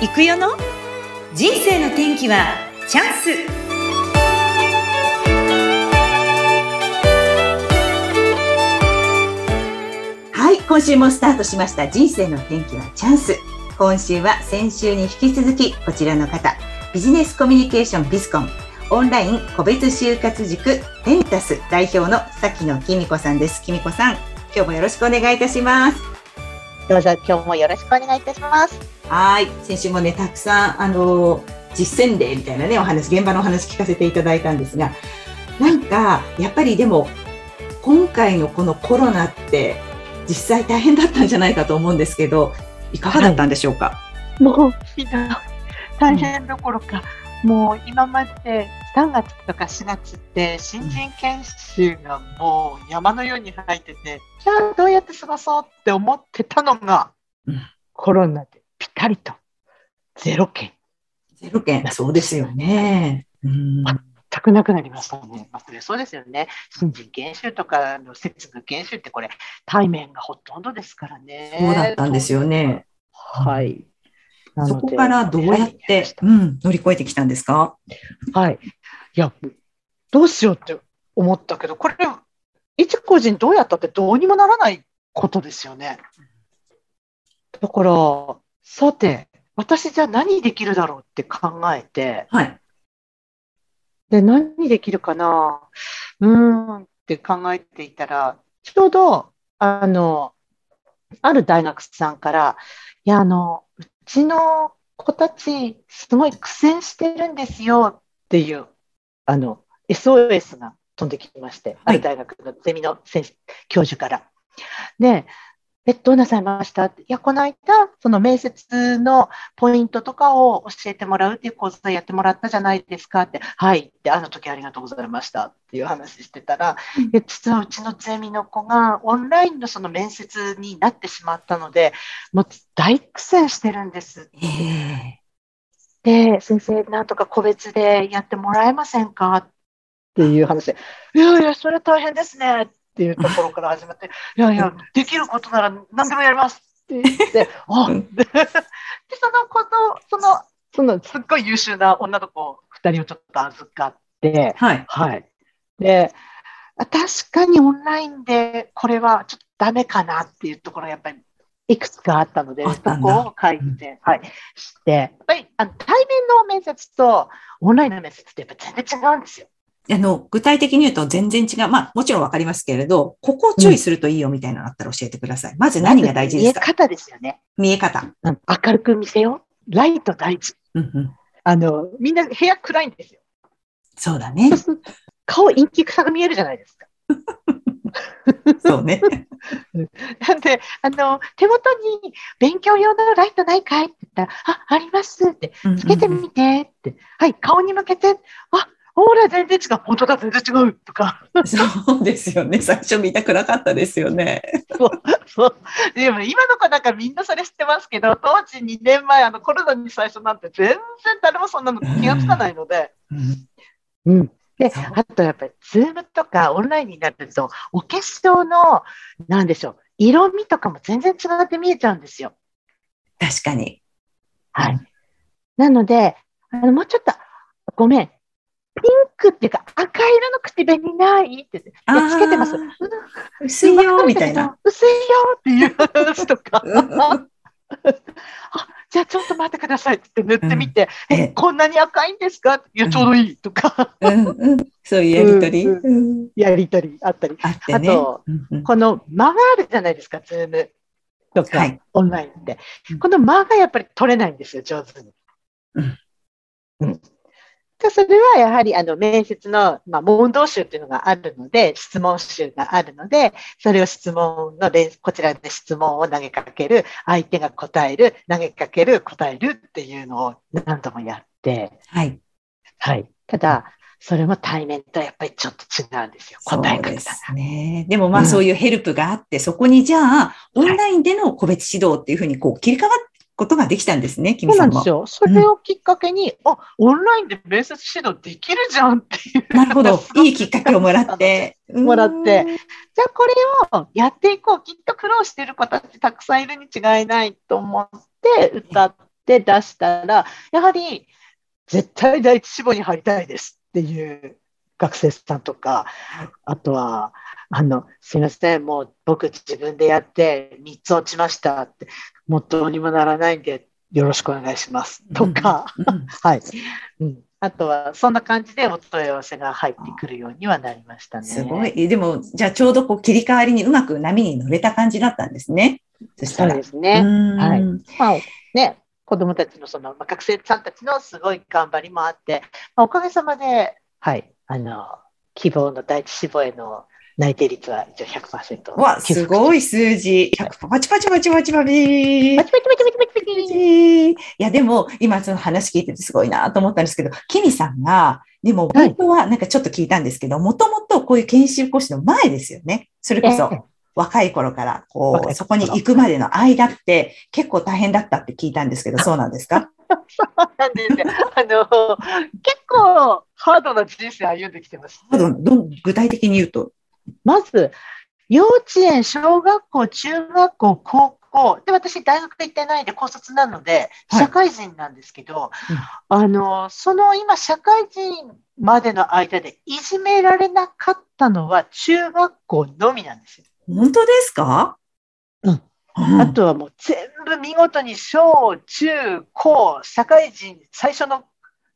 行くよの？人生の天気はチャンスはい、今週もスタートしました人生の天気はチャンス。今週は先週に引き続きこちらの方、ビジネスコミュニケーションビスコンオンライン個別就活塾テンタス代表の崎野きみこさんです。きみこさん、今日もよろしくお願いいたします。どうぞ今日もよろしくお願いいたします。はい、先週もね、たくさん、あの、実践例みたいなね、お話、現場のお話聞かせていただいたんですが、なんか、やっぱりでも、今回のこのコロナって、実際大変だったんじゃないかと思うんですけど、いかがだったんでしょうか？もうひどい大変どころか、もう今まで3月とか4月って新人研修がもう山のように入ってて、じゃあどうやって過ごそうって思ってたのが、うんコロナでピタリとゼロ件ゼロ件、そうですよね。うん、全くなくなりましたね。まあ、それそうですよね。新人研修とかの接遇研修ってこれ対面がほとんどですからね。そうだったんですよね。はい。なそこからどうやって、うん、乗り越えてきたんですか？はい。いや、どうしようって思ったけど、これ、一個人どうやったってどうにもならないことですよね。だから、さて、私じゃあ何できるだろうって考えて、はい。で、何できるかな？うーんって考えていたら、ちょうど、あの、ある大学さんから、いや、あの、うちの子たち、すごい苦戦してるんですよっていう、あの、SOS が飛んできまして、ある大学のゼミの先生、教授から。で、え、どうなさいました？いや、この間、その面接のポイントとかを教えてもらうっていう講座やってもらったじゃないですかって、はいって、あの時ありがとうございました。っていう話してたら、え実はうちのゼミの子がオンラインのその面接になってしまったので、もう大苦戦してるんです。えで、先生、なんとか個別でやってもらえませんか？っていう話で、いやいや、それ大変ですね。っていうところから始まって、いやいや、できることなら何でもやりますって言って、あうんで、でその子と、その、そのすっごい優秀な女の子二人をちょっと預かって、はい。はい。で、あ確かにオンラインでこれはちょっとダメかなっていうところがやっぱりいくつかあったので、そこを書いて、はい、して、やっぱりあの対面の面接とオンラインの面接ってやっぱ全然違うんですよ。あの、具体的に言うと全然違う。まあ、もちろんわかりますけれど、ここを注意するといいよみたいなのあったら教えてください。まず何が大事ですか？見え方ですよね。見え方。うん明るく見せよう。ライト大事。うんうん。あの、みんな部屋暗いんですよ。そうだね顔陰気臭が見えるじゃないですか。そうね。なんで、あの、手元に勉強用のライトないかいって言ったら、あ、ありますって、つけてみてって、はい、顔に向けて、あ、ほら、全然違う、本当だ、全然違うとか、そうですよね。最初見たくなかったですよね。そう、そう。でも今の子なんかみんなそれ知ってますけど、当時2年前、あの、コロナに最初なんて全然誰もそんなの気がつかないので、うんうん。であとやっぱり、ズームとかオンラインになると、お化粧の、なんでしょう、色味とかも全然違って見えちゃうんですよ。確かに。はい。なので、あの、もうちょっと、ごめん。ピンクっていうか赤色の口紅ないって言って、いやつけてます。うん薄いよ、みたいな。。薄いよっていう話とか。うんあ、じゃあちょっと待ってくださいって塗ってみて、うんええ、こんなに赤いんですか？いや、ちょうどいいとか、うんうん。そういうやりとり？うんうんやりとりあったり。あってね。あとうんうんこの間があるじゃないですか、ズームとか、はいオンラインってうん。この間がやっぱり取れないんですよ、上手に。うんうんでそれはやはりあの面接の、まあ、問答集っていうのがあるので、質問集があるので、それを質問の練、こちらで質問を投げかける、相手が答える、投げかける、答えるっていうのを何度もやって、はい。はい。ただ、それも対面とやっぱりちょっと違うんですよ、答え方が。ですね。でもまあうんそういうヘルプがあって、そこにじゃあ、オンラインでの個別指導っていうふうにこう切り替わることができたんですね、キミさもそうなんんです。よ。それをきっかけに、あ、オンラインで面接指導できるじゃんっていう。なるほど。いいきっかけをもらって。もらってうん。じゃあこれをやっていこう。きっと苦労している子たちたくさんいるに違いないと思って歌っで出したら、やはり絶対第一志望に入りたいですっていう学生さんとか、あとは、あの、すいません、もう僕自分でやって3つ落ちましたって、もうどうにもならないんで、よろしくお願いしますとか、はい。うんあとは、そんな感じでお問い合わせが入ってくるようにはなりましたね。すごい。でも、じゃあちょうどこう切り替わりにうまく波に乗れた感じだったんですね。そしたら。そうですね。はい。まあ、ね、子供たちのその、まあ、学生さんたちのすごい頑張りもあって、まあ、おかげさまで、はい、あの、希望の第一志望への内定率は一応100%。わ、すごい数字。100パチパチパチパチパチ。パチパチパチパチパチパチ。いや、でも、今その話聞いててすごいなと思ったんですけど、キミさんが、でも、本当はなんかちょっと聞いたんですけど、もともとこういう研修講師の前ですよね。それこそ、若い頃から、こう、そこに行くまでの間って結構大変だったって聞いたんですけど、そうなんですか？そうなんですよ。あの、結構ハードな人生歩んできてます、ね。ハード、ど具体的に言うとまず、幼稚園、小学校、中学校、高校、で、私、大学行ってないで高卒なので、社会人なんですけど、はい、あの、その今、社会人までの間でいじめられなかったのは中学校のみなんですよ。本当ですか？うん。あとはもう全部見事に小、中、高、社会人、最初の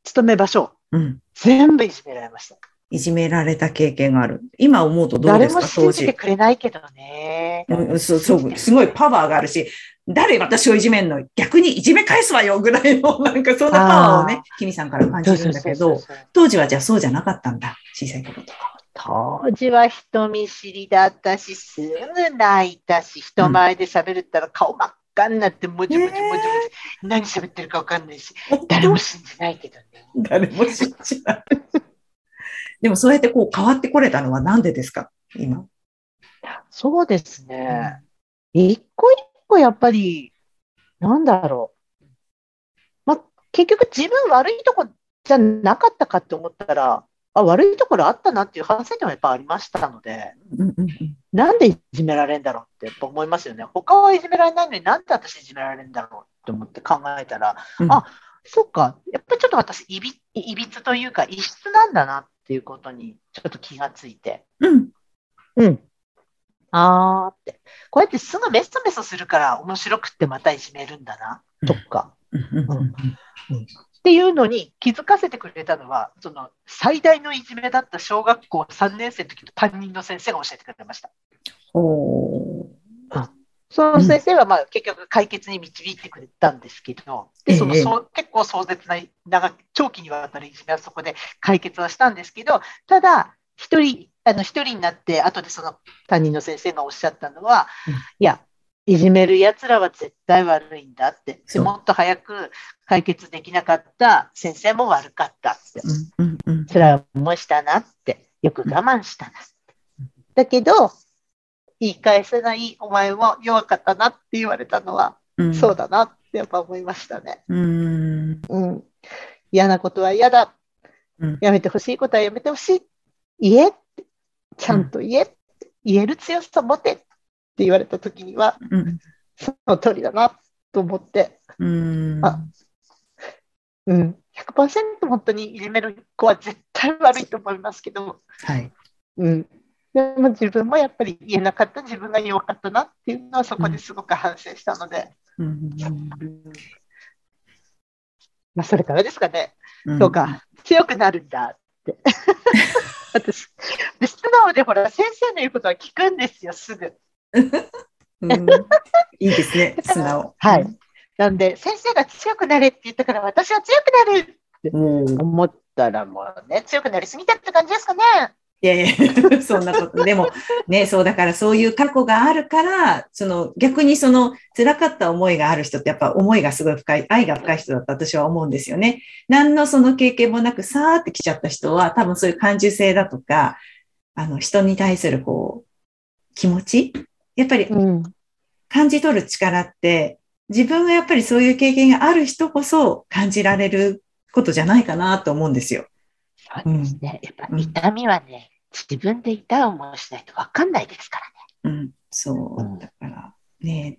勤め場所、うん、全部いじめられました。いじめられた経験がある。今思うとどうですか、当時。誰も信じてくれないけどね。うん、そう、そう、すごいパワーがあるし、誰私をいじめんの？逆にいじめ返すわよぐらいの、なんかそんなパワーをね、キミさんから感じるんだけど、当時はじゃあそうじゃなかったんだ。小さい頃とか。当時は人見知りだったし、すぐ泣いたし、人前で喋るったら顔真っ赤になって、もじもじもじもじ、何喋ってるかわかんないし、誰も信じないけどね。誰も信じない。でもそうやってこう変わってこれたのはなんでですか？今。そうですね。一個一個やっぱり、なんだろう。まあ、結局自分悪いとこじゃなかったかって思ったら、あ、悪いところあったなっていう反省点はやっぱありましたので、なんでいじめられるんだろうって思いますよね。他はいじめられないのになんで私いじめられるんだろうって思って考えたら、うん、あ、そっか、やっぱりちょっと私いび、いびつというか異質なんだなっっていうことにちょっと気がついて。うん。うん。あーって。こうやってすぐメソメソするから面白くってまたいじめるんだな、とか。っていうのに気づかせてくれたのは、その最大のいじめだった小学校3年生の時の担任の先生が教えてくれました。おその先生はまあ結局解決に導いてくれたんですけど、でそのそ結構壮絶な長長期にわたるいじめはそこで解決はしたんですけど、ただ、一人、あの一人になって、後でその担任の先生がおっしゃったのは、うん、いや、いじめる奴らは絶対悪いんだって、もっと早く解決できなかった先生も悪かったって、辛い思いしたなって、よく我慢したなって。だけど、言い返せないお前も弱かったなって言われたのは、うん、そうだなってやっぱ思いましたね。うん、うん、嫌なことは嫌だ。うん、やめてほしいことはやめてほしい。言え。ちゃんと言え、言える強さ持てって言われた時には、その通りだなと思って、うん。あうん、100%本当にいじめる子は絶対悪いと思いますけど、はい。うん、でも自分もやっぱり言えなかった自分が弱かったなっていうのはそこですごく反省したので、うん、まあ、それからですかね、うん、そうか。強くなるんだって。私素直でほら先生の言うことは聞くんですよすぐ、うん、いいですね 素直。はい。なんで先生が強くなれって言ったから私は強くなるって思ったらもうね強くなりすぎたって感じですかねいやいや、そんなこと。でも、ね、そうだからそういう過去があるから、その逆にその辛かった思いがある人ってやっぱ思いがすごい深い、愛が深い人だと私は思うんですよね。何のその経験もなくさーって来ちゃった人は多分そういう感受性だとか、あの人に対するこう、気持ちやっぱり感じ取る力って、自分がやっぱりそういう経験がある人こそ感じられることじゃないかなと思うんですよ。そうですね。やっぱ痛みはね、自分で痛い思いしないと分かんないですからね。うん、そう。だからね、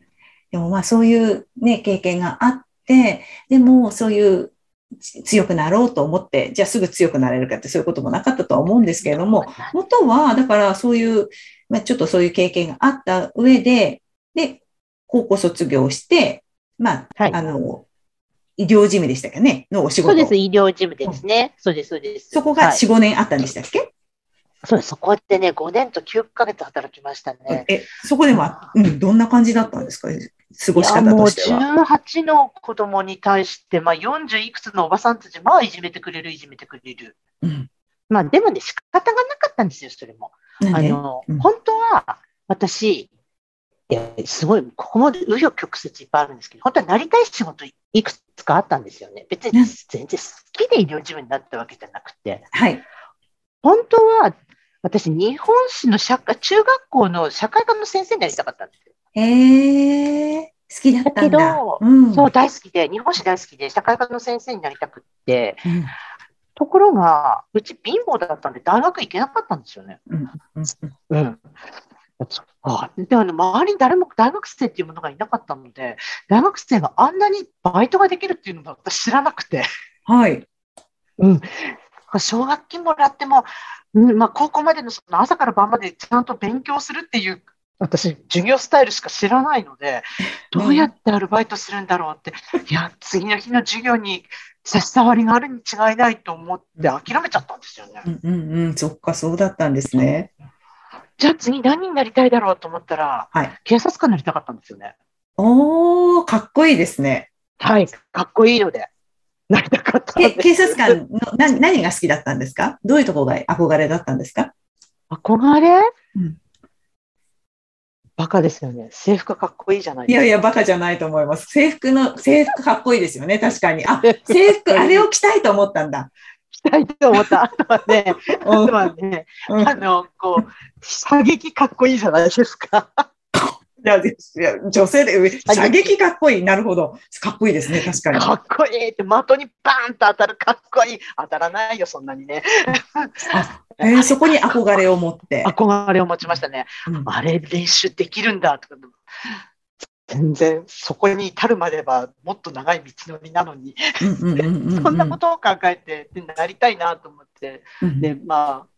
でもまあそういうね、経験があって、でもそういう強くなろうと思って、じゃあすぐ強くなれるかってそういうこともなかったとは思うんですけれども、元は、だからそういう、まあ、ちょっとそういう経験があった上で、で、高校卒業して、まあ、はいあの、医療事務でしたっけね、のお仕事。そうです、医療事務ですね。そうです、そうです。そこがはい4、5年あったんでしたっけ、そうそこでね、5年と9ヶ月働きましたね。え、そこでも、うん、どんな感じだったんですか？過ごし方もうとしては。18の子供に対して、まあ、40いくつのおばさんたち、まあ、いじめてくれる、いじめてくれる。うん。まあ、でもね、仕方がなかったんですよ、それも。あの、うん本当は、私、すごい、ここも紆余曲折いっぱいあるんですけど、本当はなりたい仕事いくつかあったんですよね。別にうん全然好きで医療事務になったわけじゃなくて、はい。本当は、私、日本史の社会、中学校の社会科の先生になりたかったんですよ。えー、好きだったんだ。だけどうん、そう、大好きで、日本史大好きで、社会科の先生になりたくって、うんところが、うち貧乏だったんで、大学行けなかったんですよね。うんうんうん。あであの周りに誰も大学生っていうものがいなかったので、大学生があんなにバイトができるっていうのが私知らなくて、はい。うん、奨学金もらっても、うんまあ、高校までのその朝から晩までちゃんと勉強するっていう、私、授業スタイルしか知らないので、どうやってアルバイトするんだろうって、いや、次の日の授業に差し障りがあるに違いないと思って諦めちゃったんですよね。うんうんうん、そっか、そうだったんですね。じゃあ次何になりたいだろうと思ったら、はい警察官になりたかったんですよね。おー、かっこいいですね。はい、かっこいいので、なりたかったんえ。警察官の何何が好きだったんですか？どういうところが憧れだったんですか？憧れ、うんバカですよね。制服かっこいいじゃないですか。いやいや、バカじゃないと思います。制服の、制服かっこいいですよね、確かに。あ、制服、あれを着たいと思ったんだ。着たいと思った。あとはね、あうんとはね、うんあの、こう、射撃かっこいいじゃないですか。いや、いや女性で、射撃かっこいい。なるほど。かっこいいですね、確かに。かっこいいって、的にバーンと当たるかっこいい。当たらないよ、そんなにね。えーそこに憧れを持って。憧れを持ちましたね。うんあれ、練習できるんだとか。全然、そこに至るまではもっと長い道のりなのに、そんなことを考えて、でなりたいなと思って、うんで、まあ、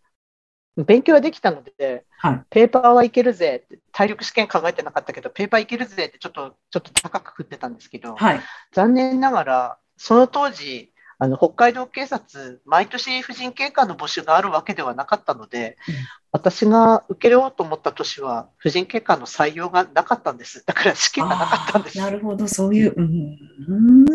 勉強はできたので、はいペーパーはいけるぜって、体力試験考えてなかったけど、ペーパーいけるぜってちょっと、ちょっと高く振ってたんですけど、はい。残念ながら、その当時、あの北海道警察、毎年婦人警官の募集があるわけではなかったので、うん私が受けようと思った年は、婦人警官の採用がなかったんです。だから試験がなかったんです。なるほど、そういう。うんうん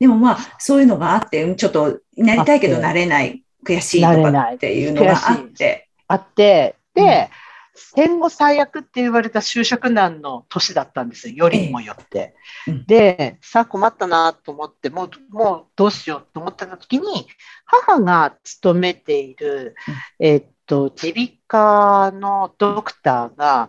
でもまあ、そういうのがあって、ちょっとなりたいけどなれない、悔しいとかっていうのがあっ悔て。あって、で、戦後最悪って言われた就職難の年だったんですよ、よりにもよって。えで、さあ困ったなと思って、もうもうどうしようと思ってた時に、母が勤めている、えっと、耳鼻科のドクターが、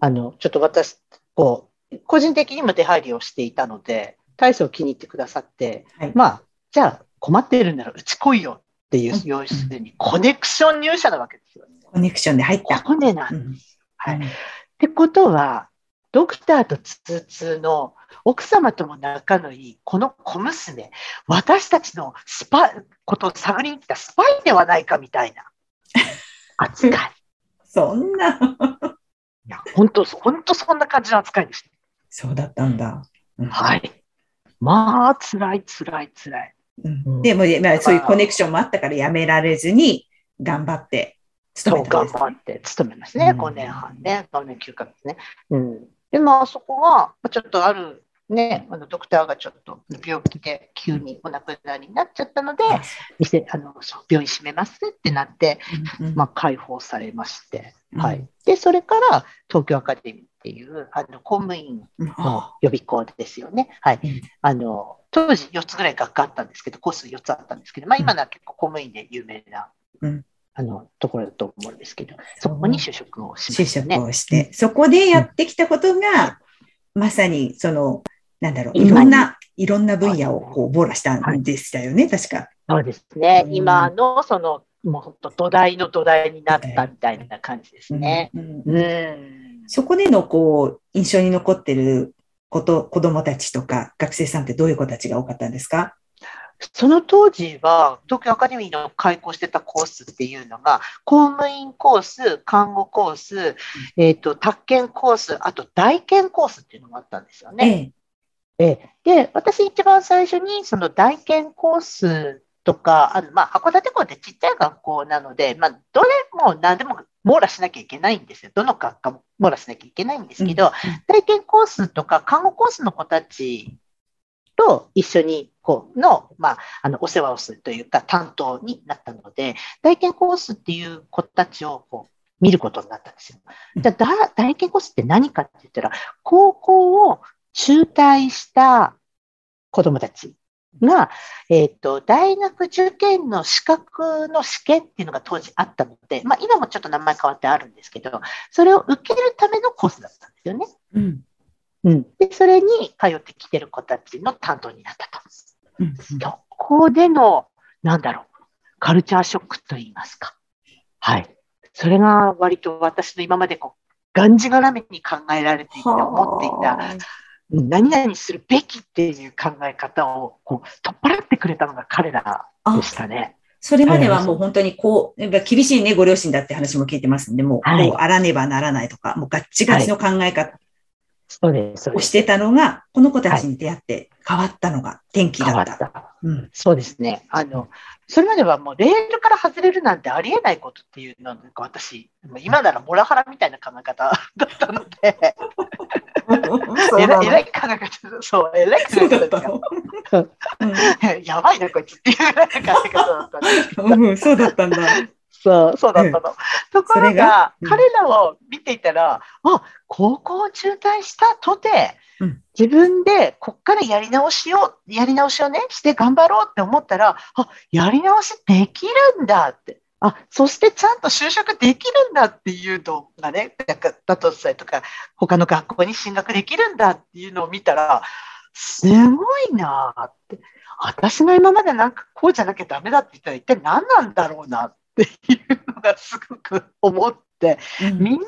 あの、ちょっと私、こう、個人的にも出入りをしていたので、大層気に入ってくださって、はい。まあ、じゃあ困ってるんならうち来いよっていううん、要するにコネクション入社なわけですよね。コネクションで入った。コネなんうんはい。ってことは、ドクターと通通の奥様とも仲のいいこの小娘、私たちのスパイことを探りに来たスパイではないかみたいな扱い。い そんな、や、本当、本当そんな感じの扱いでしそうだったんだ。うんた。はい。まあ、辛い、辛い、辛い。うん。でも、まあ、そういうコネクションもあったからやめられずに頑張って勤そうめた。んです。頑張って勤めますね、うん。5年半ね、5年9ヶ月ね。うん、で、まあ、そこが、まあちょっとある、ね、あのドクターがちょっと病気で急にお亡くなりになっちゃったので、店あのそう病院閉めますってなって、うんうん。まあ、解放されまして、うん。はい、でそれから東京アカデミーっていうあの公務員うん。のあ予備校ですよね。はい。うん。あの当時4つぐらい学科あったんですけど、コース4つあったんですけど、まあ、今のは結構公務員で有名な、うん。あのところだと思うんですけど、そこに就職をししたね。職をして、そこでやってきたことが、まさにその、なんだろう、いろんな、いろんな分野をこう網羅したんでしたよね、確か。そうですね、うん。今のその、もう本当、土台の土台になったみたいな感じですね。うん。うん、そこでのこう印象に残ってること子供たちとか学生さんってどういう子たちが多かったんですか？その当時は、東京アカデミーの開講してたコースっていうのが、公務員コース、看護コース、えっ、と、宅建コース、あと大研コースっていうのがあったんですよね。ええ。ええで、私一番最初にその大研コースとか、あのまあ、函館校ってちっちゃい学校なので、まあ、どれも何でも網羅しなきゃいけないんですよ。どの学科も網羅しなきゃいけないんですけど、体験コースとか看護コースの子たちと一緒にこうの、まあ、あのお世話をするというか担当になったので、体験コースっていう子たちをこう見ることになったんですよ。じゃあ、だ体験コースって何かって言ったら、高校を中退した子供たちが、えっ、と、大学受験の資格の試験っていうのが当時あったので、まあ今もちょっと名前変わってあるんですけど、それを受けるためのコースだったんですよね。うん。うん。で、それに通ってきてる子たちの担当になったと。うん。そこでの、なんだろう、カルチャーショックと言いますか。はい。それが割と私の今までこう、がんじがらめに考えられていた、思っていた、うん何々するべきっていう考え方をこう取っ払ってくれたのが彼らでしたね。それまではもう本当にこう、やっぱ厳しいね、ご両親だって話も聞いてますんで、もう、はいこうあらねばならないとか、もうガッチガチの考え方。をしてたのが、この子たちに出会って変わったのが転機だっ。たた。うん。そうですね。あの、それまではもうレールから外れるなんてありえないことっていうのが私、今ならモラハラみたいな考え方だったので、えらいえらい考え方、そう、えらい考そうえ方ですだった。やばいな、こいつっていうぐらいの考え方だった。うん、そうだったんだ。そう、そうだったの。とこそれがろが、うん彼らを見ていたら、あ、高校を中退したとて、うん自分でこっからやり直しを、やり直しをね、して頑張ろうって思ったら、あ、やり直しできるんだって。あ、そしてちゃんと就職できるんだっていうのがね、だとしたりとか、他の学校に進学できるんだっていうのを見たら、すごいなあって。私が今までなんかこうじゃなきゃダメだって言ったら一体何なんだろうなっていうのがすごく思って、うんみんな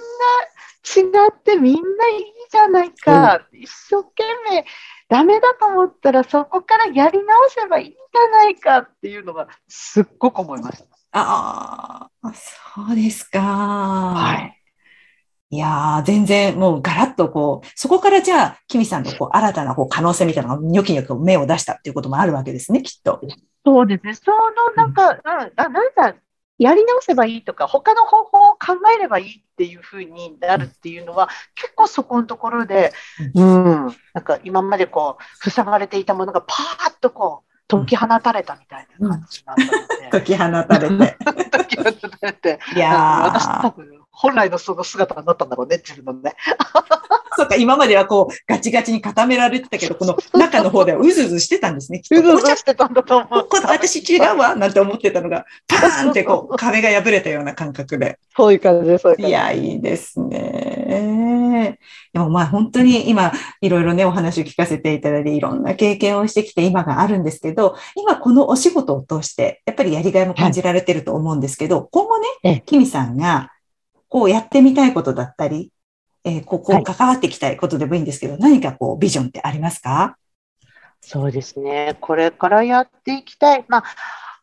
違ってみんないいじゃないか、一生懸命ダメだと思ったらそこからやり直せばいいんじゃないかっていうのがすっごく思いました。ああ、そうですか。はい。いやー、全然もうガラッとこう、そこからじゃあ、キミさんのこう新たなこう可能性みたいなのがニョキニョキ目を出したっていうこともあるわけですね、きっと。そうですね。そのなんか、うん、あなんだ、やり直せばいいとか、他の方法を考えればいいっていうふうになるっていうのは、結構そこのところで、うん、なんか今までこう、塞がれていたものがパーッとこう、解き放たれたみたいな感じになったので、解き放たれて。解き放たれて、いや私多ー、分、本来のその姿になったんだろうね、自分のね。そっか、今まではこう、ガチガチに固められてたけど、この中の方ではうずうずしてたんですね、きっと。うずうずしてたんだと思う。こ私違うわ、なんて思ってたのが、パーンってこう、壁が破れたような感覚で。そういう感じです。いや、いいですね。でもまあ本当に今いろいろねお話を聞かせていただいていろんな経験をしてきて今があるんですけど、今このお仕事を通してやっぱりやりがいも感じられてると思うんですけど、今後ええね、キミさんがこうやってみたいことだったり、えーここはい関わっていきたいことでもいいんですけど、何かこうビジョンってありますか？そうですね。これからやっていきたい。まあ、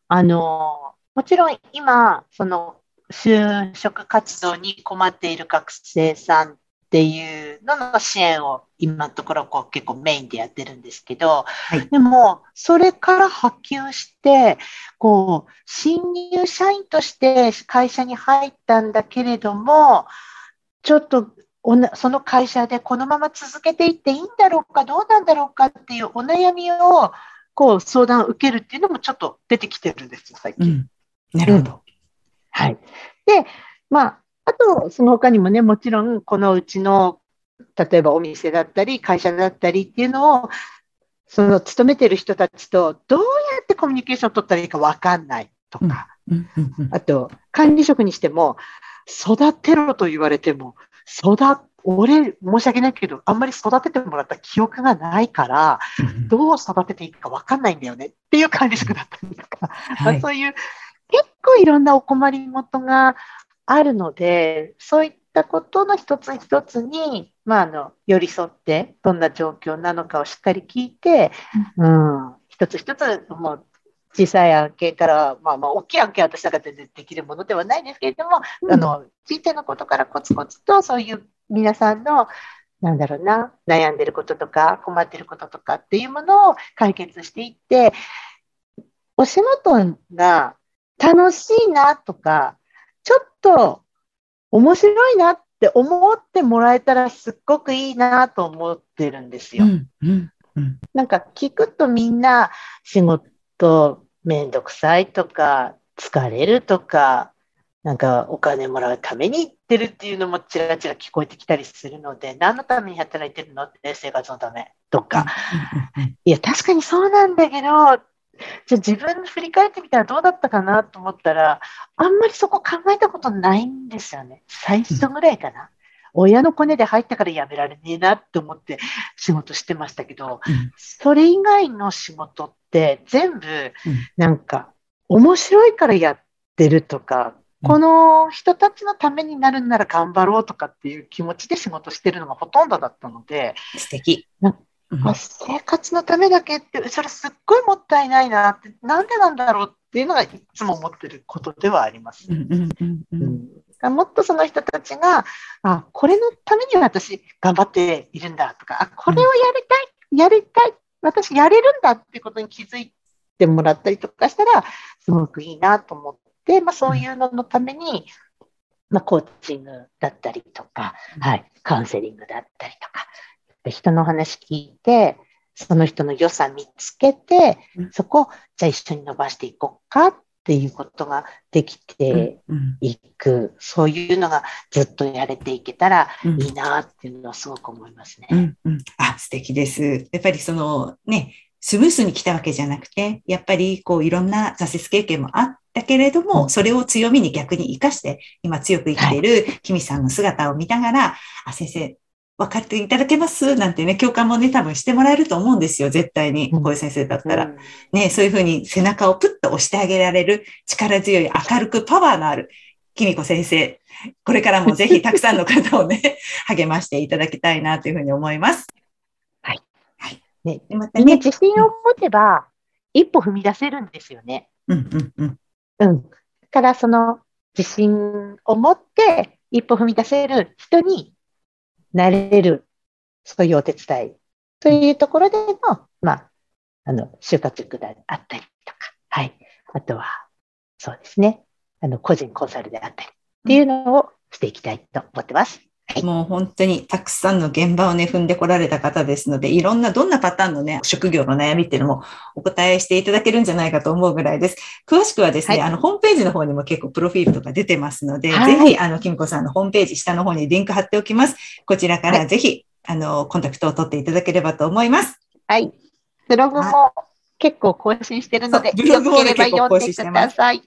あの、もちろん今、その、就職活動に困っている学生さんっていうのの支援を今のところこう結構メインでやってるんですけど、いでも、それから波及して、こう、新入社員として会社に入ったんだけれども、ちょっとおなその会社でこのまま続けていっていいんだろうか、どうなんだろうかっていうお悩みをこう相談を受けるっていうのもちょっと出てきてるんですよ、最近。なるほど。はい。で、まあ、あと、その他にもね、もちろん、このうちの、例えばお店だったり、会社だったりっていうのを、その勤めてる人たちとどうやってコミュニケーションを取ったらいいか分かんないとか、あと、管理職にしても、育てろと言われても、育、俺、申し訳ないけど、あんまり育ててもらった記憶がないから、どう育てていいか分かんないんだよねっていう管理職だったりとか、まはい。あそういう結構いろんなお困りごとがあるので、そういったことの一つ一つに、まあ、あの、寄り添って、どんな状況なのかをしっかり聞いて、うん、一つ一つ、もう、小さい案件から、まあまあ、大きい案件は私なんか全然できるものではないですけれども、うん、あの、小さなことからコツコツと、そういう皆さんの、なんだろうな、悩んでることとか、困ってることとかっていうものを解決していって、お仕事が楽しいなとか、ちょっと面白いなって思ってもらえたらすっごくいいなと思ってるんですよ。うんうんうん、なんか聞くとみんな仕事めんどくさいとか疲れるとかなんかお金もらうために行ってるっていうのもちらちら聞こえてきたりするので何のために働いてるのって生活のためとか。いや確かにそうなんだけどじゃあ自分振り返ってみたらどうだったかなと思ったら、あんまりそこ考えたことないんですよね。最初ぐらいかな。うん、親のコネで入ったからやめられねえなって思って仕事してましたけど、うん、それ以外の仕事って全部なんか面白いからやってるとか、この人たちのためになるんなら頑張ろうとかっていう気持ちで仕事してるのがほとんどだったので、素敵。まあ、生活のためだけって、それすっごいもったいないなって、なんでなんだろうっていうのがいつも思ってることではあります。もっとその人たちが、あ、これのために私頑張っているんだとか、あ、これをやりたい、やりたい、私やれるんだってことに気づいてもらったりとかしたら、すごくいいなと思って、まあそういうののために、まあコーチングだったりとか、はい、カウンセリングだったりとか、人の話聞いて、その人の良さ見つけて、そこをじゃあ一緒に伸ばしていこうかっていうことができていく、うん。うん、そういうのがずっとやれていけたらいいなっていうのはすごく思いますね。うんうん、あ素敵です。やっぱりそのね、スムースに来たわけじゃなくて、やっぱりこういろんな挫折経験もあったけれども、それを強みに逆に活かして、今強く生きてい。るキミさんの姿を見ながら、あ、先生、分かっていただけます？なんてね、共感もね、多分してもらえると思うんですよ、絶対に。こういう先生だったら。うん、ね、そういうふうに背中をプッと押してあげられる力強い、明るくパワーのある、きみこ先生。これからもぜひたくさんの方をね、励ましていただきたいなというふうに思います。はい。はい。ね、またね、自信を持てば、一歩踏み出せるんですよね。うんうんうん。うん。だからその自信を持って一歩踏み出せる人になれる、そういうお手伝いというところでの、まあ、あの、就活育であったりとか、はい。あとは、そうですね、あの、個人コンサルであったりっていうのをしていきたいと思ってます。はい、もう本当にたくさんの現場をね、踏んでこられた方ですので、いろんな、どんなパターンのね、職業の悩みっていうのもお答えしていただけるんじゃないかと思うぐらいです。詳しくはですね、はい、あの、ホームページの方にも結構プロフィールとか出てますので、はい、ぜひ、あの、きみこさんのホームページ下の方にリンク貼っておきます。こちらからぜひ、あの、コンタクトを取っていただければと思います。はい。ブログも結構更新してるので、ブログもね、結構更新してます。はい。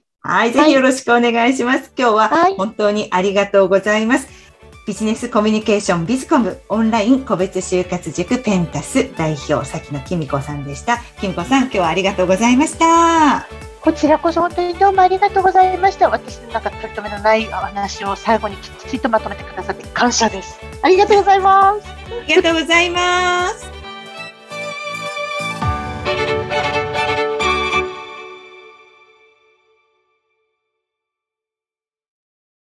ぜひよろしくお願いします。今日は本当にありがとうございます。ビジネスコミュニケーションビズコムオンライン個別就活塾ペンタス代表、崎野きみこさんでした。きみこさん、今日はありがとうございました。こちらこそ本当にどうもありがとうございました。私のなんか取り留めのないお話を最後にきっちりとまとめてくださって感謝です。ありがとうございます。ありがとうございます。